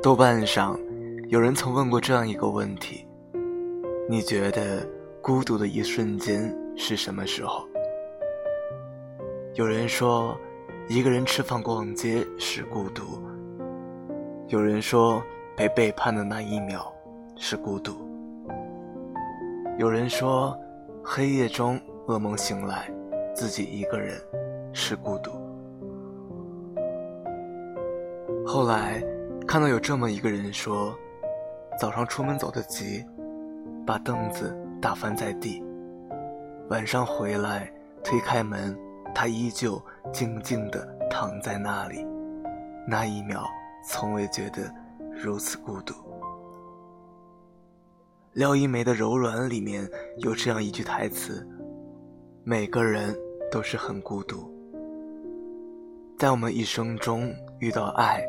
豆瓣上，有人曾问过这样一个问题：你觉得孤独的一瞬间是什么时候？有人说，一个人吃饭逛街是孤独；有人说，被背叛的那一秒是孤独；有人说，黑夜中噩梦醒来，自己一个人是孤独。后来。看到有这么一个人说，早上出门走得急，把凳子打翻在地，晚上回来推开门，他依旧静静地躺在那里，那一秒从未觉得如此孤独。廖一梅的《柔软》里面有这样一句台词：每个人都是很孤独，在我们一生中遇到爱。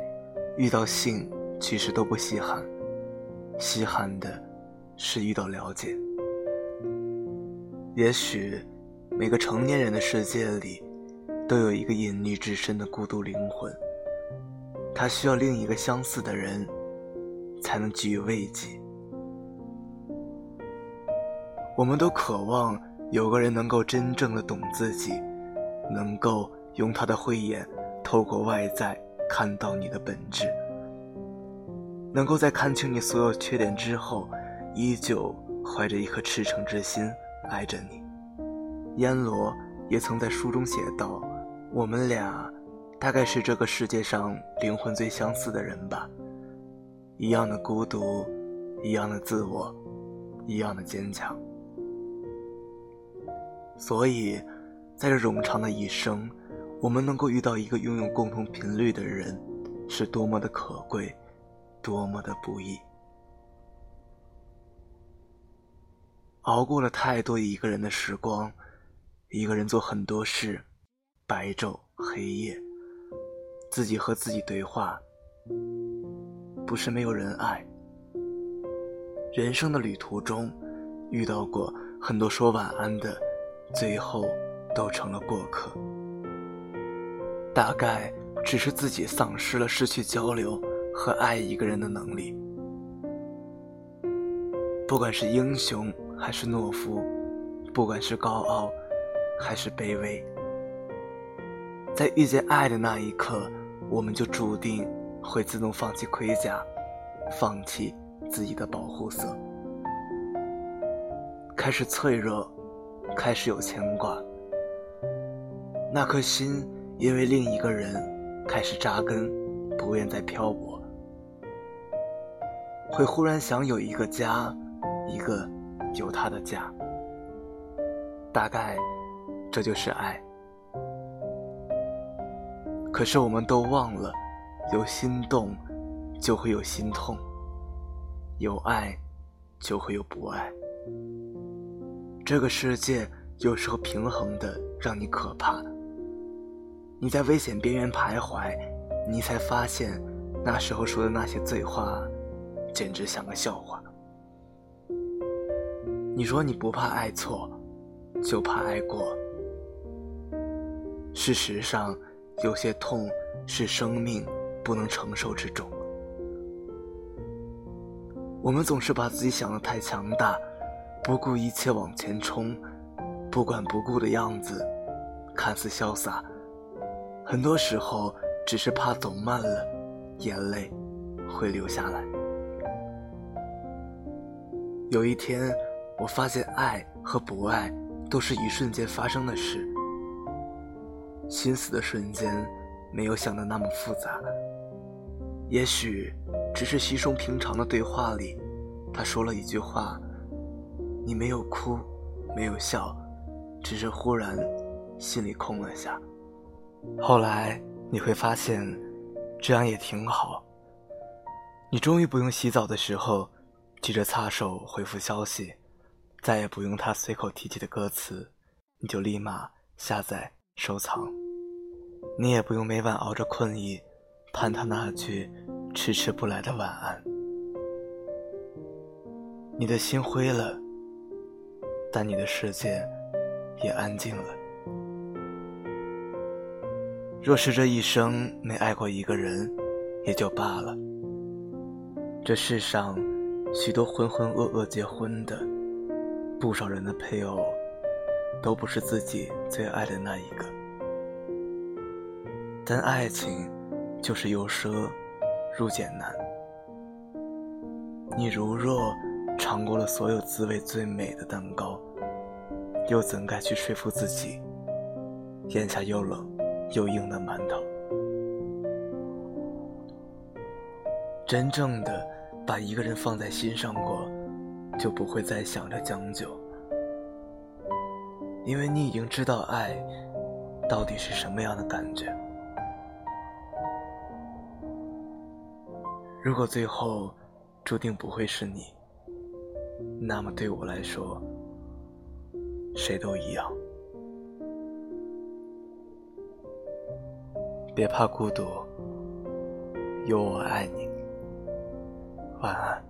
遇到性，其实都不稀罕，稀罕的是遇到了解。也许，每个成年人的世界里，都有一个隐匿至深的孤独灵魂，他需要另一个相似的人，才能给予慰藉。我们都渴望有个人能够真正的懂自己，能够用他的慧眼透过外在。看到你的本质，能够在看清你所有缺点之后，依旧怀着一颗赤诚之心爱着你。阎罗也曾在书中写道：“我们俩，大概是这个世界上灵魂最相似的人吧，一样的孤独，一样的自我，一样的坚强。”所以，在这冗长的一生。我们能够遇到一个拥有共同频率的人，是多么的可贵，多么的不易。熬过了太多一个人的时光，一个人做很多事，白昼黑夜，自己和自己对话。不是没有人爱。人生的旅途中，遇到过很多说晚安的，最后都成了过客。大概只是自己丧失了失去交流和爱一个人的能力。不管是英雄还是懦夫，不管是高傲还是卑微，在遇见爱的那一刻，我们就注定会自动放弃盔甲，放弃自己的保护色，开始脆弱，开始有牵挂，那颗心。因为另一个人开始扎根，不愿再漂泊，会忽然想有一个家，一个有他的家。大概这就是爱。可是我们都忘了，有心动就会有心痛，有爱就会有不爱。这个世界有时候平衡的让你可怕。你在危险边缘徘徊，你才发现，那时候说的那些醉话，简直像个笑话。你说你不怕爱错，就怕爱过。事实上，有些痛是生命不能承受之重。我们总是把自己想得太强大，不顾一切往前冲，不管不顾的样子，看似潇洒。很多时候，只是怕走慢了，眼泪会流下来。有一天，我发现爱和不爱都是一瞬间发生的事。心死的瞬间，没有想的那么复杂。也许，只是稀松平常的对话里，他说了一句话，你没有哭，没有笑，只是忽然心里空了下。后来你会发现，这样也挺好。你终于不用洗澡的时候急着擦手回复消息，再也不用他随口提起的歌词，你就立马下载收藏。你也不用每晚熬着困意，盼他那句迟迟不来的晚安。你的心灰了，但你的世界也安静了。若是这一生没爱过一个人，也就罢了。这世上，许多浑浑噩噩结婚的，不少人的配偶，都不是自己最爱的那一个。但爱情，就是由奢入俭难。你如若尝过了所有滋味最美的蛋糕，又怎该去说服自己，咽下又冷？又硬的馒头，真正的把一个人放在心上过，就不会再想着将就，因为你已经知道爱到底是什么样的感觉。如果最后注定不会是你，那么对我来说，谁都一样。别怕孤独有我爱你。晚安。